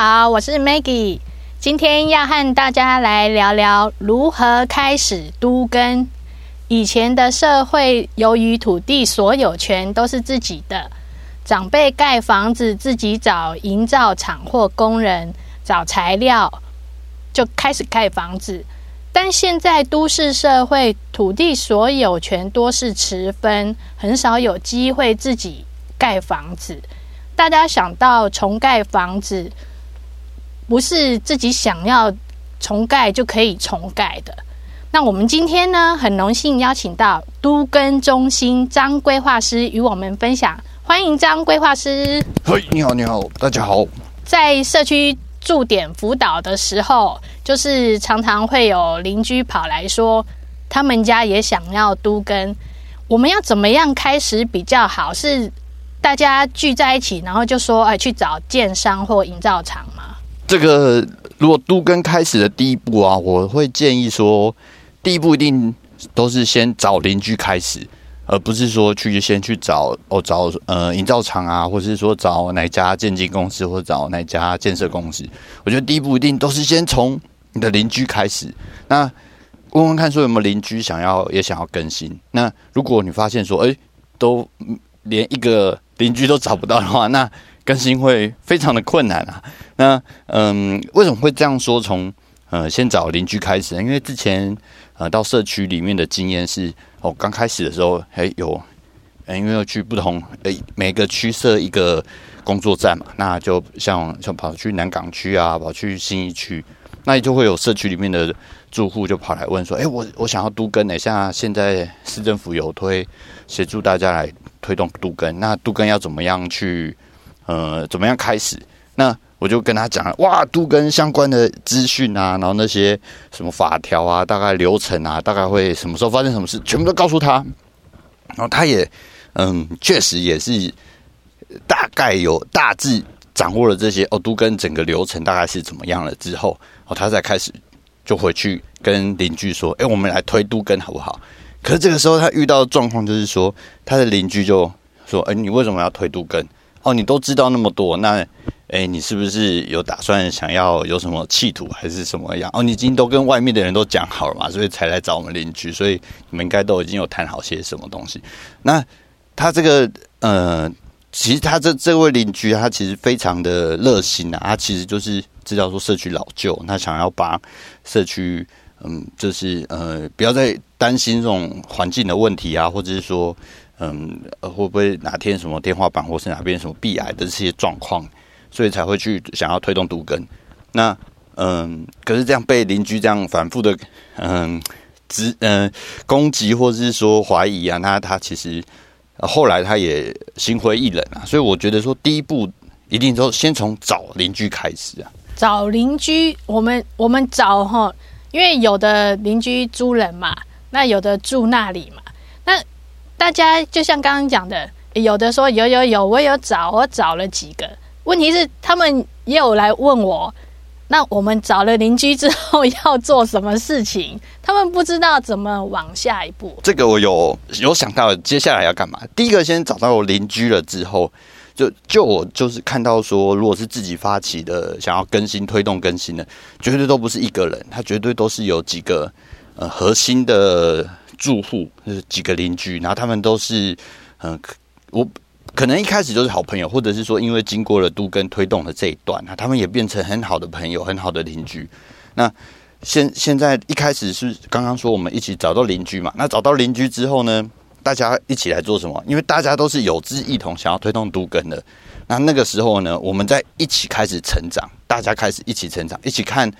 好，我是 Maggie，今天要和大家来聊聊如何开始都更。以前的社会，由于土地所有权都是自己的，长辈盖房子自己找营造厂或工人，找材料就开始盖房子。但现在都市社会，土地所有权多是持分，很少有机会自己盖房子。大家想到重盖房子，不是自己想要重盖就可以重盖的。那我们今天呢，很荣幸邀请到都根中心张规划师与我们分享。欢迎张规划师。嘿，你好，你好，大家好。在社区驻点辅导的时候，就是常常会有邻居跑来说，他们家也想要都根。我们要怎么样开始比较好？是大家聚在一起，然后就说，哎，去找建商或营造厂吗？这个如果都跟开始的第一步啊，我会建议说，第一步一定都是先找邻居开始，而不是说去先去找哦找呃营造厂啊，或者是说找哪家建经公司，或找哪家建设公司。我觉得第一步一定都是先从你的邻居开始。那问问看，说有没有邻居想要也想要更新？那如果你发现说，哎，都连一个。邻居都找不到的话，那更新会非常的困难啊。那嗯，为什么会这样说？从呃先找邻居开始，因为之前呃到社区里面的经验是，哦刚开始的时候还有，因为要去不同呃每个区设一个工作站嘛，那就像像跑去南港区啊，跑去信义区，那就会有社区里面的住户就跑来问说，哎，我我想要都更，一下现在市政府有推协助大家来。推动都更，那都更要怎么样去？呃，怎么样开始？那我就跟他讲，哇，都跟相关的资讯啊，然后那些什么法条啊，大概流程啊，大概会什么时候发生什么事，全部都告诉他。然后他也，嗯，确实也是大概有大致掌握了这些哦，都跟整个流程大概是怎么样了之后，哦，他才开始就回去跟邻居说，哎，我们来推都更好不好？可是这个时候，他遇到的状况就是说，他的邻居就说：“哎，你为什么要推都更？哦，你都知道那么多，那哎，你是不是有打算想要有什么企图，还是什么样？哦，你已经都跟外面的人都讲好了嘛，所以才来找我们邻居，所以你们应该都已经有谈好些什么东西。那他这个呃，其实他这这位邻居，他其实非常的热心啊，他其实就是知道说社区老旧，他想要把社区。”嗯，就是呃，不要再担心这种环境的问题啊，或者是说，嗯，会不会哪天什么天花板或是哪边什么壁癌的这些状况，所以才会去想要推动都更。那嗯，可是这样被邻居这样反复的嗯，指嗯攻击或者是说怀疑啊，那他其实后来他也心灰意冷啊。所以我觉得说，第一步一定都先从找邻居开始啊。找邻居，我们我们找哈。因为有的邻居租人嘛，那有的住那里嘛，大家就像刚刚讲的，有的说有有有，我有找，我找了几个。问题是他们也有来问我，那我们找了邻居之后要做什么事情？他们不知道怎么往下一步。这个我有有想到接下来要干嘛。第一个先找到邻居了之后。就就我就是看到说，如果是自己发起的，想要更新、推动更新的，绝对都不是一个人，他绝对都是有几个呃核心的住户，就是几个邻居，然后他们都是嗯、我可能一开始就是好朋友，或者是说因为经过了都根推动的这一段，那他们也变成很好的朋友、很好的邻居。那现现在一开始是刚刚说我们一起找到邻居嘛，那找到邻居之后呢？大家一起来做什么？因为大家都是有志一同，想要推动都根的。那那个时候呢，我们在一起开始成长，大家开始一起成长，一起看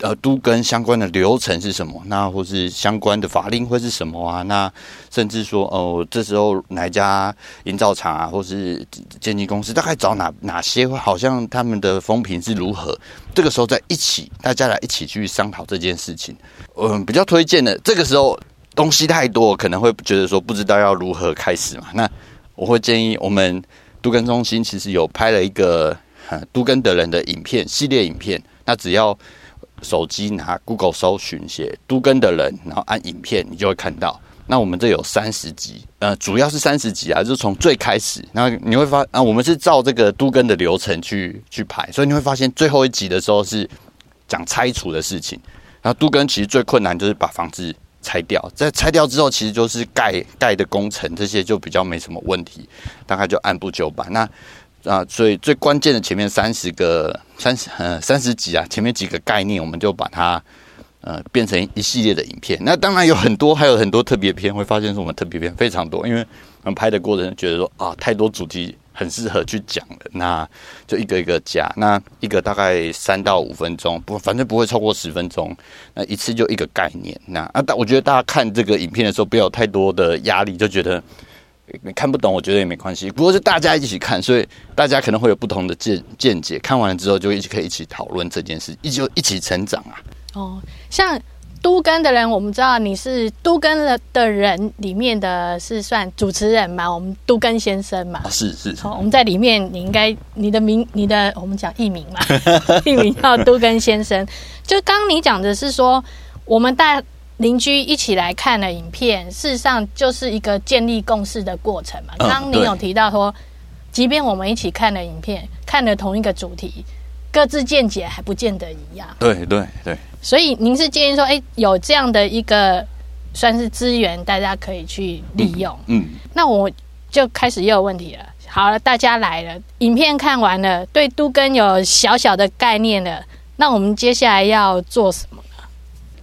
呃都跟相关的流程是什么，那或是相关的法令会是什么啊？那甚至说哦、这时候哪家营造厂啊，或是建筑公司，大概找哪哪些，好像他们的风评是如何？这个时候在一起，大家来一起去商讨这件事情。嗯、比较推荐的这个时候。东西太多，可能会觉得说不知道要如何开始嘛。那我会建议我们都跟中心其实有拍了一个都跟的人的影片系列影片。那只要手机拿 Google 搜寻写都更的人，然后按影片，你就会看到。那我们这有三十集，呃，主要是三十集啊，就是从最开始，然后你会发啊，我们是照这个都更的流程去去排，所以你会发现最后一集的时候是讲拆除的事情。然后都更其实最困难就是把房子拆掉，在拆掉之后，其实就是盖盖的工程这些就比较没什么问题，大概就按部就班。那啊，所以最关键的前面三十个三十呃三十几啊，前面几个概念，我们就把它。呃，变成一系列的影片，那当然有很多，还有很多特别片，会发现是我们特别片非常多，因为我们拍的过程觉得说啊，太多主题很适合去讲了，那就一个一个加，那一个大概三到五分钟，不，反正不会超过十分钟，那一次就一个概念，那啊，但我觉得大家看这个影片的时候，不要有太多的压力，就觉得你看不懂，我觉得也没关系，不过是大家一起看，所以大家可能会有不同的见见解，看完了之后就一起可以一起讨论这件事，一起就一起成长啊。哦，像都跟的人，我们知道你是都跟了的人里面的是算主持人嘛？我们都跟先生嘛？哦、是是。哦，我们在里面，你应该你的名，你的我们讲艺名嘛？艺名叫都跟先生。就刚你讲的是说，我们带邻居一起来看了影片，事实上就是一个建立共识的过程嘛。刚刚你有提到说，即便我们一起看了影片，看了同一个主题。各自见解还不见得一样。对对对。所以您是建议说，哎，有这样的一个算是资源，大家可以去利用。嗯。嗯，那我就开始又有问题了。好了，大家来了，影片看完了，对都更有小小的概念了。那我们接下来要做什么呢？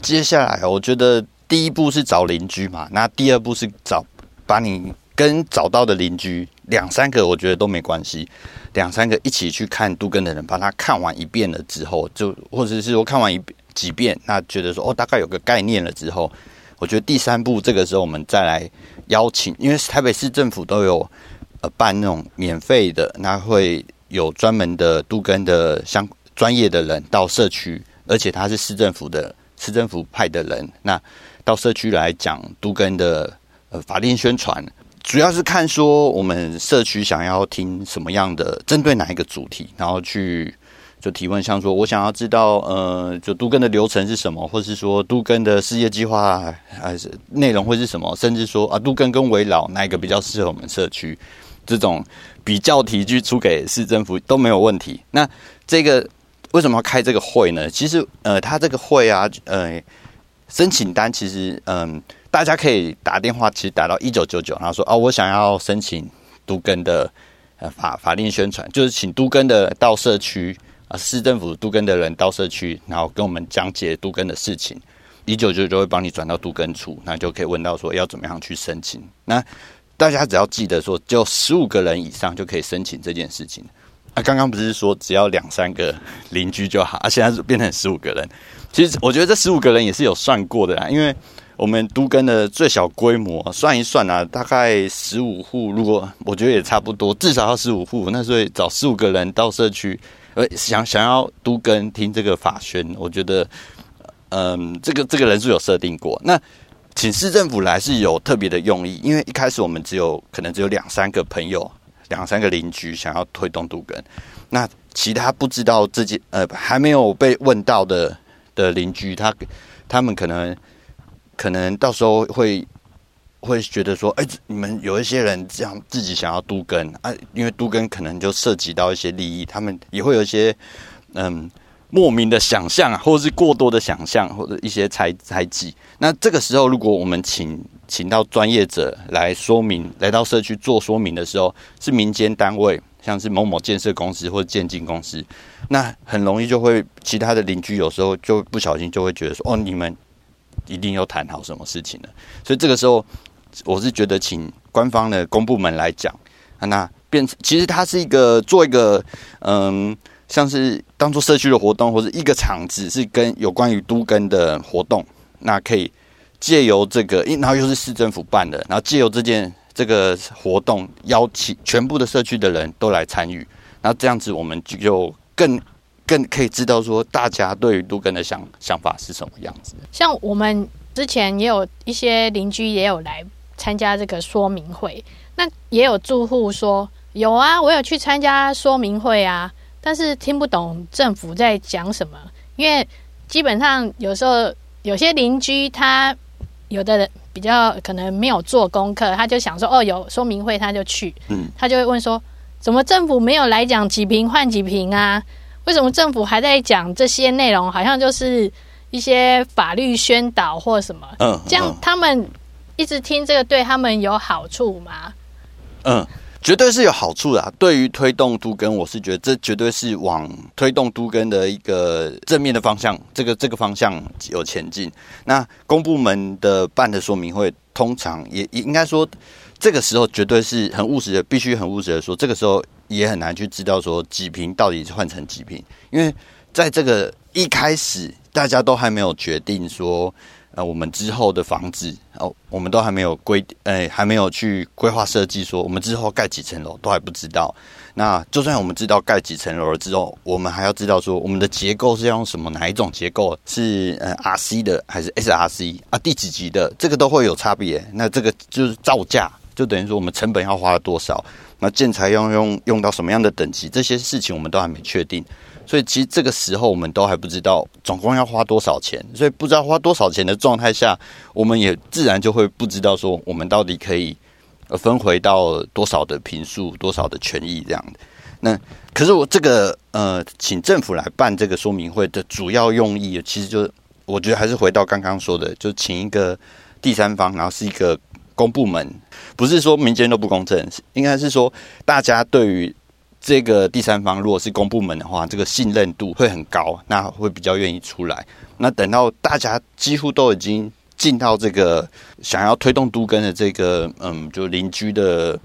接下来，我觉得第一步是找邻居嘛。那第二步是找把你跟找到的邻居两三个，我觉得都没关系。两三个一起去看杜根的人，把他看完一遍了之后，就或者是说看完一几遍，那觉得说哦，大概有个概念了之后，我觉得第三步这个时候我们再来邀请，因为台北市政府都有呃办那种免费的，那会有专门的杜根的相专业的人到社区，而且他是市政府的市政府派的人，那到社区来讲都根的呃法令宣传。主要是看说我们社区想要听什么样的，针对哪一个主题，然后去就提问，像说我想要知道，呃，就都根的流程是什么，或是说都根的事业计划还是内容会是什么，甚至说啊，都根跟危老哪一个比较适合我们社区，这种比较题去出给市政府都没有问题。那这个为什么要开这个会呢？其实呃，他这个会啊，呃，申请单其实嗯。大家可以打电话，其实打到一九九九，然后说哦，我想要申请都根的呃法法令宣传，就是请都根的到社区啊，市政府都根的人到社区，然后跟我们讲解都根的事情，一九九九就会帮你转到都根处，那就可以问到说要怎么样去申请。那大家只要记得说，就十五个人以上就可以申请这件事情。啊，刚刚不是说只要两三个邻居就好，啊，现在是变成十五个人。其实我觉得这十五个人也是有算过的啦，因为。我们都根的最小规模算一算啊，大概十五户。如果我觉得也差不多，至少要十五户。那所以找十五个人到社区，呃，想想要都更听这个法宣，我觉得，嗯，这个这个人数有设定过。那请市政府来是有特别的用意，因为一开始我们只有可能只有两三个朋友、两三个邻居想要推动杜根，那其他不知道自己呃还没有被问到的的邻居，他他们可能。可能到时候会会觉得说，哎，你们有一些人这样自己想要杜根啊，因为杜根可能就涉及到一些利益，他们也会有一些嗯莫名的想象啊，或者是过多的想象，或者一些猜猜忌。那这个时候，如果我们请请到专业者来说明，来到社区做说明的时候，是民间单位，像是某某建设公司或者建经公司，那很容易就会其他的邻居有时候就不小心就会觉得说，哦，你们。一定要谈好什么事情了，所以这个时候，我是觉得请官方的公部门来讲，那变其实它是一个做一个嗯，像是当做社区的活动或者一个场子，是跟有关于都更的活动，那可以借由这个，然后又是市政府办的，然后借由这件这个活动邀请全部的社区的人都来参与，然后这样子我们就更。更可以知道说，大家对于都更的想想法是什么样子。像我们之前也有一些邻居也有来参加这个说明会，那也有住户说有啊，我有去参加说明会啊，但是听不懂政府在讲什么，因为基本上有时候有些邻居他有的人比较可能没有做功课，他就想说哦，有说明会他就去，嗯，他就会问说，怎么政府没有来讲几瓶换几瓶啊？为什么政府还在讲这些内容？好像就是一些法律宣导或什么，嗯，这样他们一直听这个对他们有好处吗？嗯。绝对是有好处的啊。对于推动都更，我是觉得这绝对是往推动都更的一个正面的方向。这个这个方向有前进。那公部门的办的说明会，通常也也应该说，这个时候绝对是很务实的，必须很务实的说，这个时候也很难去知道说几瓶到底是换成几瓶，因为在这个一开始大家都还没有决定说。呃，我们之后的房子哦，我们都还没有规，哎，还没有去规划设计，说我们之后盖几层楼都还不知道。那就算我们知道盖几层楼了之后，我们还要知道说我们的结构是要用什么，哪一种结构是呃 RC 的还是 SRC 啊？第几级的这个都会有差别。那这个就是造价，就等于说我们成本要花了多少，那建材要用用到什么样的等级，这些事情我们都还没确定。所以其实这个时候我们都还不知道总共要花多少钱，所以不知道花多少钱的状态下，我们也自然就会不知道说我们到底可以呃分回到多少的平数、多少的权益这样的。那可是我这个呃，请政府来办这个说明会的主要用意，其实就是我觉得还是回到刚刚说的，就请一个第三方，然后是一个公部门，不是说民间都不公正，应该是说大家对于。这个第三方如果是公部门的话，这个信任度会很高，那会比较愿意出来。那等到大家几乎都已经进到这个想要推动都更的这个嗯，就邻居的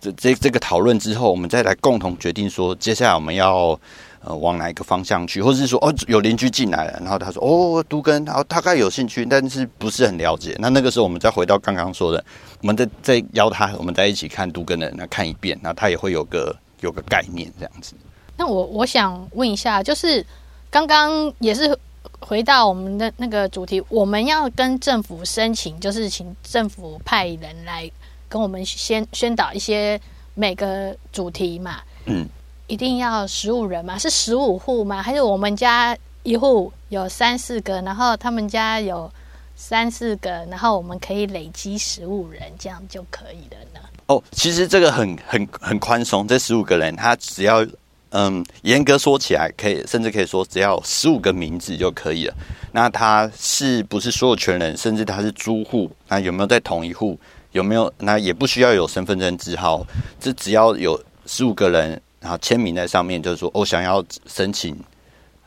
这这这个讨论之后，我们再来共同决定说，接下来我们要呃往哪一个方向去，或者是说哦有邻居进来了，然后他说哦都更，然后大概有兴趣，但是不是很了解。那那个时候我们再回到刚刚说的，我们再再邀他，我们在一起看都更的那看一遍，那他也会有个。有个概念这样子，那我我想问一下，就是刚刚也是回到我们的那个主题，我们要跟政府申请，就是请政府派人来跟我们宣宣导一些每个主题嘛。嗯，一定要十五人吗？是十五户吗？还是我们家一户有三四个，然后他们家有三四个，然后我们可以累积十五人，这样就可以了呢？哦，其实这个很很很宽松，这十五个人，他只要嗯，严格说起来，可以甚至可以说，只要十五个名字就可以了。那他是不是所有权人，甚至他是租户，那有没有在同一户？有没有？那也不需要有身份证字号，这只要有十五个人，然后签名在上面，就是说，我、哦、想要申请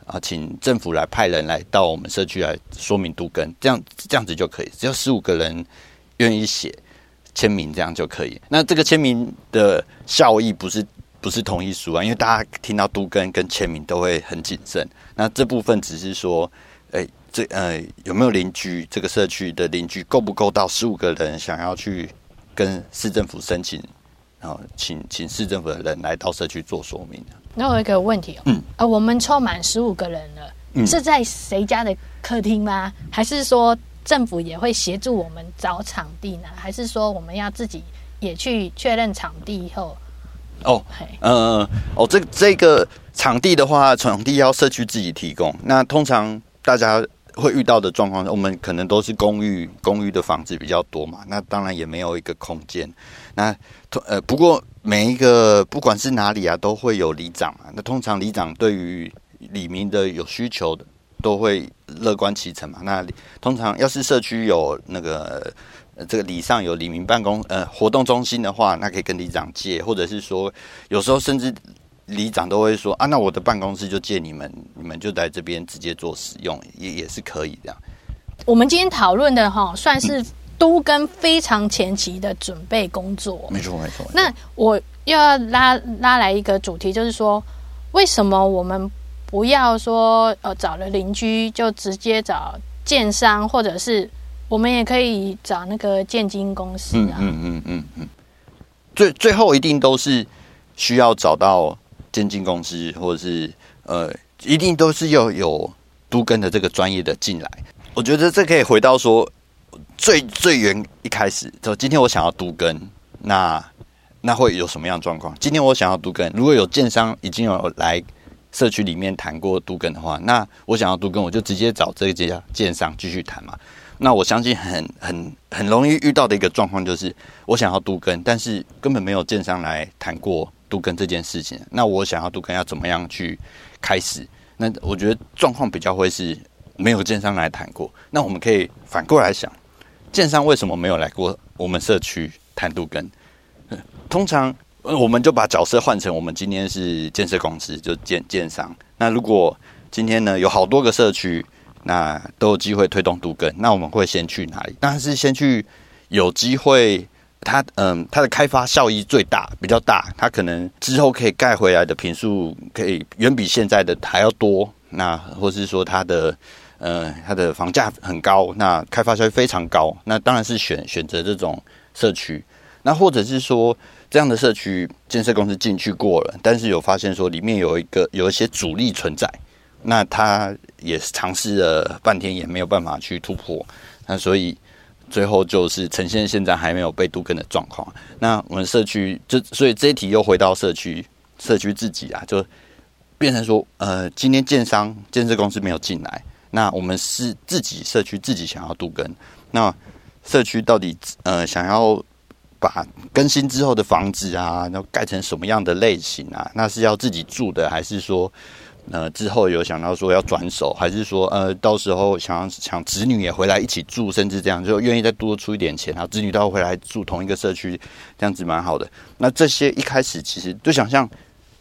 啊，请政府来派人来到我们社区来说明都更，这样这样子就可以，只要十五个人愿意写。签名这样就可以。那这个签名的效益不是不是同意书啊，因为大家听到都跟跟签名都会很谨慎。那这部分只是说，哎，这呃有没有邻居这个社区的邻居够不够到十五个人想要去跟市政府申请，然后请请市政府的人来到社区做说明。那我有一个问题哦，嗯，啊，我们凑满十五个人了，嗯，是在谁家的客厅吗？还是说？政府也会协助我们找场地呢，还是说我们要自己也去确认场地以后？哦，嗯、呃，哦，这这个场地的话，场地要社区自己提供。那通常大家会遇到的状况，我们可能都是公寓，公寓的房子比较多嘛，那当然也没有一个空间。那呃，不过每一个不管是哪里啊，都会有里长嘛。那通常里长对于里民的有需求的。都会乐观其成嘛。那通常要是社区有那个这个里上有里民办公呃活动中心的话，那可以跟里长借，或者是说有时候甚至里长都会说啊，那我的办公室就借你们，你们就在这边直接做使用，也也是可以这样。我们今天讨论的哈，算是都跟非常前期的准备工作。没错没错。那我又要拉拉来一个主题，就是说为什么我们？不要说呃找了邻居就直接找建商，或者是我们也可以找那个建金公司啊。嗯嗯嗯嗯，最最后一定都是需要找到建金公司，或者是呃，一定都是要有都更的这个专业的进来。我觉得这可以回到说最最原一开始，就今天我想要都更，那那会有什么样的状况？今天我想要都更，如果有建商已经有来。社区里面谈过都更的话，那我想要都更，我就直接找这家建商继续谈嘛。那我相信很很很容易遇到的一个状况就是，我想要都更，但是根本没有建商来谈过都更这件事情。那我想要都更要怎么样去开始？那我觉得状况比较会是没有建商来谈过。那我们可以反过来想，建商为什么没有来过我们社区谈都更？通常我们就把角色换成我们今天是建设公司，就建建商。那如果今天呢有好多个社区。那都有机会推动都更，那我们会先去哪里？当然是先去有机会它，嗯，它的开发效益最大，比较大，它可能之后可以盖回来的坪数可以远比现在的还要多。那或是说它的呃，它的房价很高，那开发效益非常高，那当然是选选择这种社区。那或者是说这样的社区建设公司进去过了，但是有发现说里面有一个有一些阻力存在。那他也是尝试了半天，也没有办法去突破。那所以最后就是呈现现在还没有被杜根的状况。那我们社区就所以这一题又回到社区，社区自己啊，就变成说，呃，今天建商建设公司没有进来，那我们是自己社区自己想要杜根。那社区到底呃想要把更新之后的房子啊，要盖成什么样的类型啊？那是要自己住的，还是说？呃，之后有想到说要转手，还是说呃，到时候想想子女也回来一起住，甚至这样就愿意再多出一点钱，然后子女都要回来住同一个社区，这样子蛮好的。那这些一开始其实就想象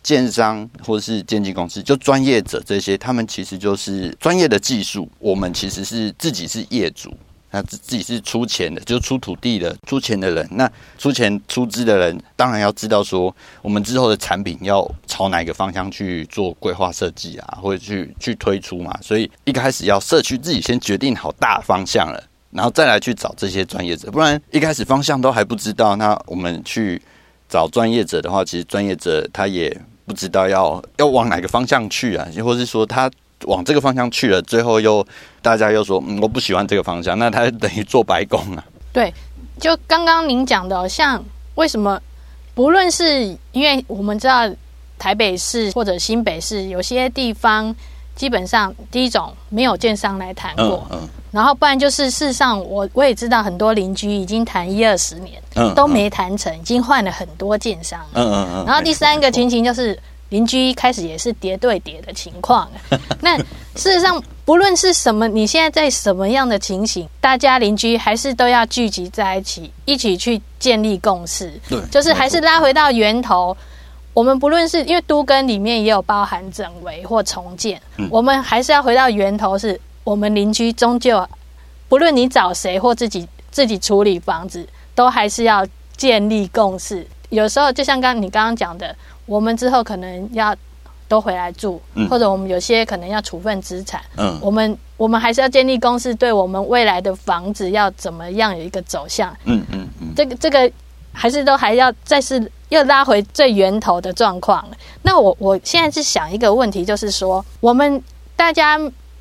建商或者是建筑公司，就专业者这些，他们其实就是专业的技术，我们其实是自己是业主。那自自己是出钱的，就出土地的出钱的人。那出钱出资的人，当然要知道说，我们之后的产品要朝哪个方向去做规划设计啊，或者去去推出嘛。所以一开始要社区自己先决定好大方向了，然后再来去找这些专业者。不然一开始方向都还不知道，那我们去找专业者的话，其实专业者他也不知道要要往哪个方向去啊，或是说他。往这个方向去了，最后又大家又说，嗯，我不喜欢这个方向，那他等于做白工啊。对，就刚刚您讲的，像为什么不论是因为我们知道台北市或者新北市有些地方，基本上第一种没有建商来谈过，嗯，嗯，然后不然就是事实上我我也知道很多邻居已经谈一二十年，嗯，都没谈成，已经换了很多建商，嗯嗯嗯，然后第三个情形就是。邻居一开始也是叠对叠的情况，那事实上不论是什么，你现在在什么样的情形，大家邻居还是都要聚集在一起，一起去建立共识。对，就是还是拉回到源头。我们不论是因为都跟里面也有包含整围或重建，我们还是要回到源头，是我们邻居终究不论你找谁或自己自己处理房子，都还是要建立共识。有时候就像刚你刚刚讲的。我们之后可能要都回来住，嗯、或者我们有些可能要处分资产。嗯，我们我们还是要建立公司，对我们未来的房子要怎么样有一个走向。嗯嗯嗯，这个这个还是都还要再是又拉回最源头的状况。那我我现在是想一个问题，就是说我们大家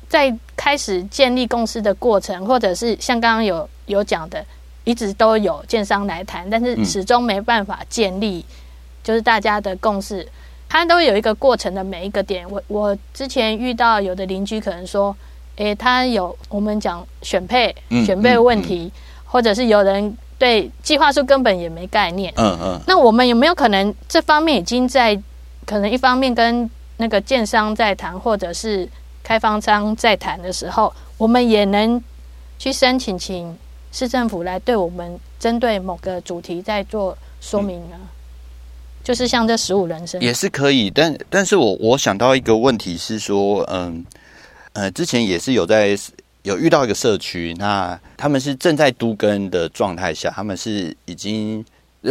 在开始建立公司的过程，或者是像刚刚有有讲的，一直都有建商来谈，但是始终没办法建立。就是大家的共识，它都有一个过程的每一个点。我我之前遇到有的邻居可能说，诶，他有我们讲选配选配问题，嗯嗯嗯、或者是有人对计划书根本也没概念。嗯嗯。那我们有没有可能这方面已经在可能一方面跟那个建商在谈，或者是开发商在谈的时候，我们也能去申请请市政府来对我们针对某个主题在做说明呢？就是像这十五人生也是可以，但但是我我想到一个问题是说，嗯呃，之前也是有在有遇到一个社区，那他们是正在都更的状态下，他们是已经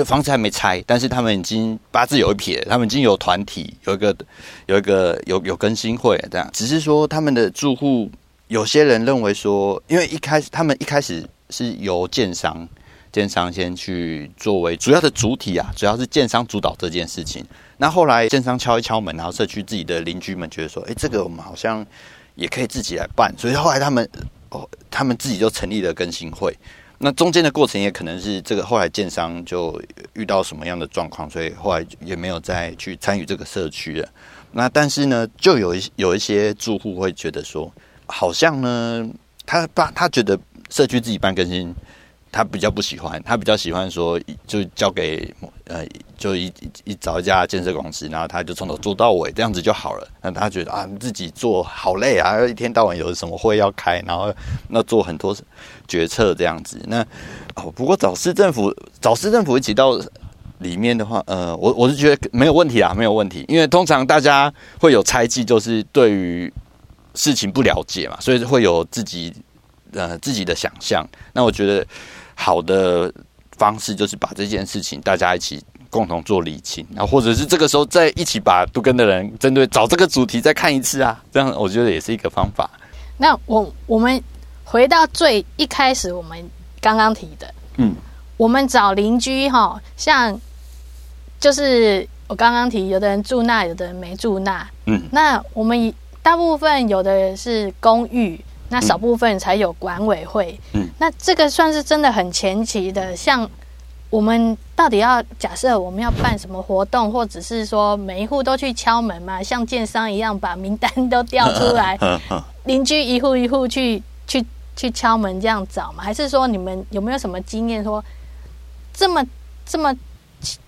房子还没拆，但是他们已经八字有一撇，他们已经有团体，有一个有一个有有更新会这样，只是说他们的住户有些人认为说，因为一开始他们一开始是由建商。建商先去作为主要的主体啊，主要是建商主导这件事情。那后来建商敲一敲门，然后社区自己的邻居们觉得说：“哎，这个我们好像也可以自己来办。”所以后来他们哦，他们自己就成立了更新会。那中间的过程也可能是这个后来建商就遇到什么样的状况，所以后来也没有再去参与这个社区了。那但是呢，就有一有一些住户会觉得说，好像呢，他爸他觉得。社区自己办更新。他比较不喜欢，他比较喜欢说，就交给呃，就一一找一家建设公司，然后他就从头做到尾，这样子就好了。那他觉得啊，自己做好累啊，一天到晚有什么会要开，然后那做很多决策这样子。那哦，不过找市政府，找市政府一起到里面的话，呃，我我是觉得没有问题啊，没有问题，因为通常大家会有猜忌，就是对于事情不了解嘛，所以会有自己呃自己的想象。那我觉得。好的方式就是把这件事情大家一起共同做理清，然后或者是这个时候再一起把杜根的人针对找这个主题再看一次啊，这样我觉得也是一个方法。那我我们回到最一开始我们刚刚提的，嗯，我们找邻居哈，像就是我刚刚提，有的人住那，有的人没住那，嗯，那我们大部分有的是公寓。那少部分才有管委会，嗯，那这个算是真的很前期的。像我们到底要假设我们要办什么活动，或者是说每一户都去敲门嘛，像建商一样把名单都调出来，邻居一户一户去去去敲门这样找嘛？还是说你们有没有什么经验，说这么这么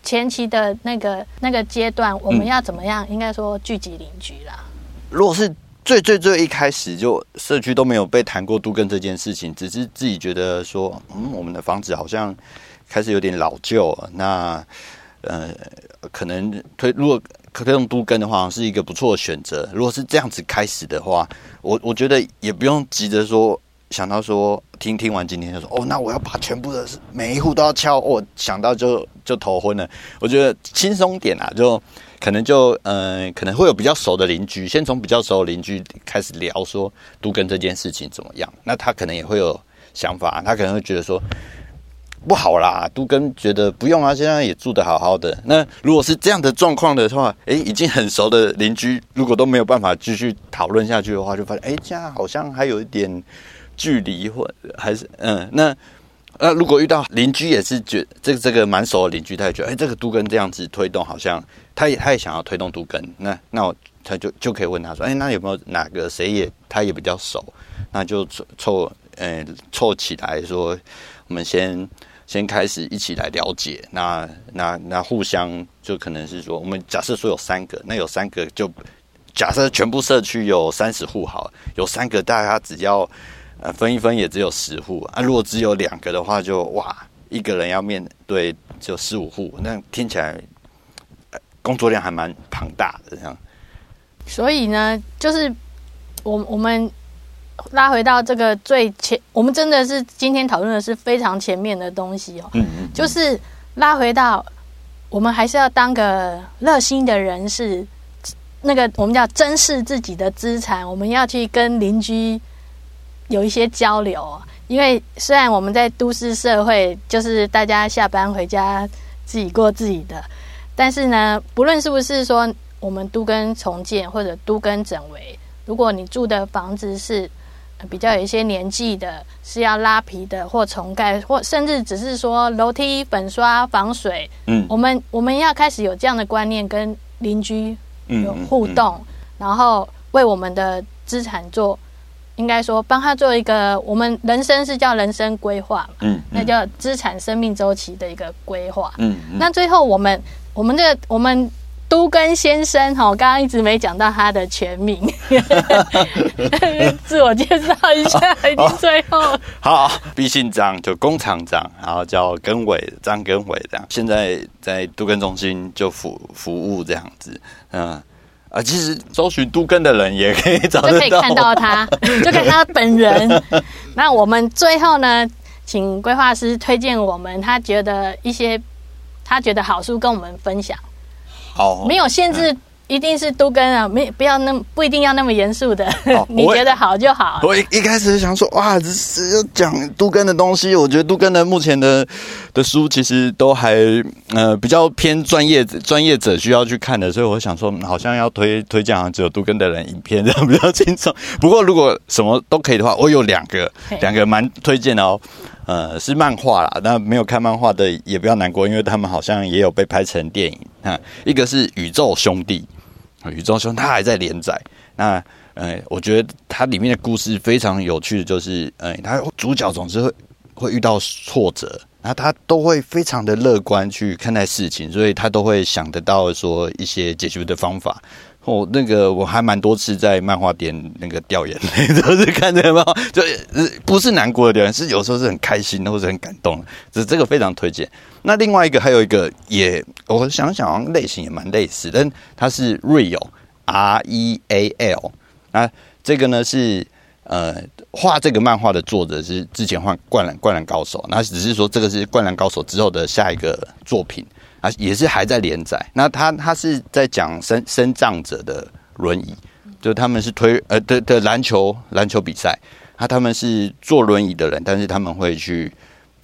前期的那个那个阶段，我们要怎么样？应该说聚集邻居啦。如果是。最最最一开始就社区都没有被谈过都更这件事情，只是自己觉得说，嗯，我们的房子好像开始有点老旧，那呃，可能推如果可以用都更的话，是一个不错的选择。如果是这样子开始的话，我我觉得也不用急着说想到说听听完今天就说哦，那我要把全部的每一户都要敲，我、想到就就头昏了。我觉得轻松点啊，就。可能就嗯、可能会有比较熟的邻居，先从比较熟的邻居开始聊，说都更这件事情怎么样？那他可能也会有想法，他可能会觉得说不好啦，都更觉得不用啊，现在也住得好好的。那如果是这样的状况的话，诶，已经很熟的邻居，如果都没有办法继续讨论下去的话，就发现诶，这样好像还有一点距离，或还是嗯，那。那如果遇到邻居也是觉这个这个蛮熟的邻居，他也觉得哎，这个都根这样子推动，好像他也他也想要推动都根。那那我他就就可以问他说，哎，那有没有哪个谁也他也比较熟，那就凑凑呃凑起来说，我们先先开始一起来了解。那那那互相就可能是说，我们假设说有三个，那有三个就假设全部社区有三十户好，有三个大家只要。呃，分一分也只有十户啊。如果只有两个的话就，就哇，一个人要面对就十五户，那听起来工作量还蛮庞大的这样。所以呢，就是我我们拉回到这个最前，我们真的是今天讨论的是非常前面的东西哦。嗯嗯。就是拉回到我们还是要当个热心的人士，那个我们叫珍视自己的资产，我们要去跟邻居。有一些交流，因为虽然我们在都市社会，就是大家下班回家自己过自己的，但是呢，不论是不是说我们都跟重建或者都跟整围，如果你住的房子是比较有一些年纪的，是要拉皮的或重盖，或甚至只是说楼梯粉刷防水，嗯，我们我们要开始有这样的观念，跟邻居有互动，嗯嗯嗯，然后为我们的资产做。应该说，帮他做一个，我们人生是叫人生规划嘛，嗯，嗯，那叫资产生命周期的一个规划，嗯，嗯，那最后我们，我们这个我们都根先生哈，我刚刚一直没讲到他的全名，自我介绍一下，已经最后，好，毕姓张，就工厂长，然后叫根伟，张根伟这样，现在在都根中心就服服务这样子，嗯。啊，其实搜寻都根的人也可以找到，就可以看到他，就看他本人。那我们最后呢，请规划师推荐我们他觉得一些他觉得好书跟我们分享。好，没有限制。嗯一定是都更啊，没不要那么不一定要那么严肃的，哦、你觉得好就好。我一一开始想说，哇，这是要讲都更的东西。我觉得都更的目前的的书其实都还呃比较偏专业专业者需要去看的，所以我想说，好像要推推荐好像只有都更的人影片这样比较轻松。不过如果什么都可以的话，我有两个两个蛮推荐的哦。呃，是漫画啦，那没有看漫画的也不要难过，因为他们好像也有被拍成电影啊。一个是宇宙兄弟。宇宙兄他还在连载，那呃，我觉得它里面的故事非常有趣的就是，呃，他主角总是会会遇到挫折，那他都会非常的乐观去看待事情，所以他都会想得到说一些解决的方法。我、哦、那个我还蛮多次在漫画店那个掉眼泪，都是看这个漫画，就不是难过的掉眼泪，是有时候是很开心或者很感动。这这个非常推荐。那另外一个还有一个也，我想想类型也蛮类似，但它是 Real，R E A L。那这个呢是呃画这个漫画的作者是之前画灌篮灌篮高手，那只是说这个是灌篮高手之后的下一个作品。啊，也是还在连载。那他他是在讲身身障者的轮椅，就他们是推呃的的篮球篮球比赛，他他们是坐轮椅的人，但是他们会去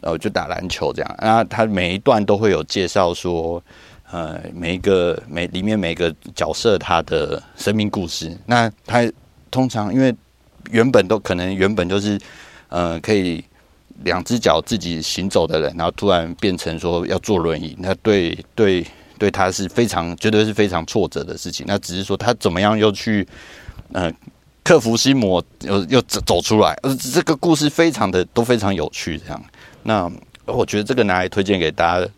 呃就打篮球这样。那他每一段都会有介绍说，呃每一个每里面每个角色他的生命故事。那他通常因为原本都可能原本就是呃可以。两只脚自己行走的人，然后突然变成说要坐轮椅，那对对对他是非常绝对是非常挫折的事情。那只是说他怎么样又去呃克服心魔，又又走走出来。呃，这个故事非常的都非常有趣，这样。那我觉得这个拿来推荐给大家。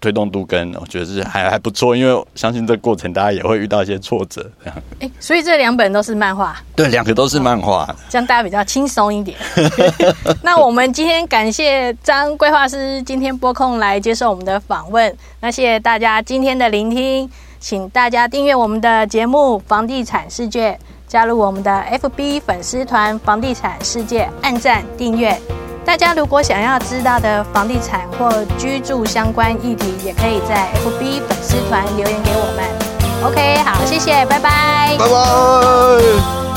推动度跟，我觉得是还还不错，因为相信这个过程大家也会遇到一些挫折，这样。哎，所以这两本都是漫画，对，两个都是漫画，哦，这样大家比较轻松一点。那我们今天感谢张规划师今天拨空来接受我们的访问，那谢谢大家今天的聆听，请大家订阅我们的节目《房地产世界》，加入我们的 FB 粉丝团《房地产世界》，按赞订阅。大家如果想要知道的房地产或居住相关议题，也可以在 FB 粉丝团留言给我们。OK，好，谢谢，拜拜，拜拜。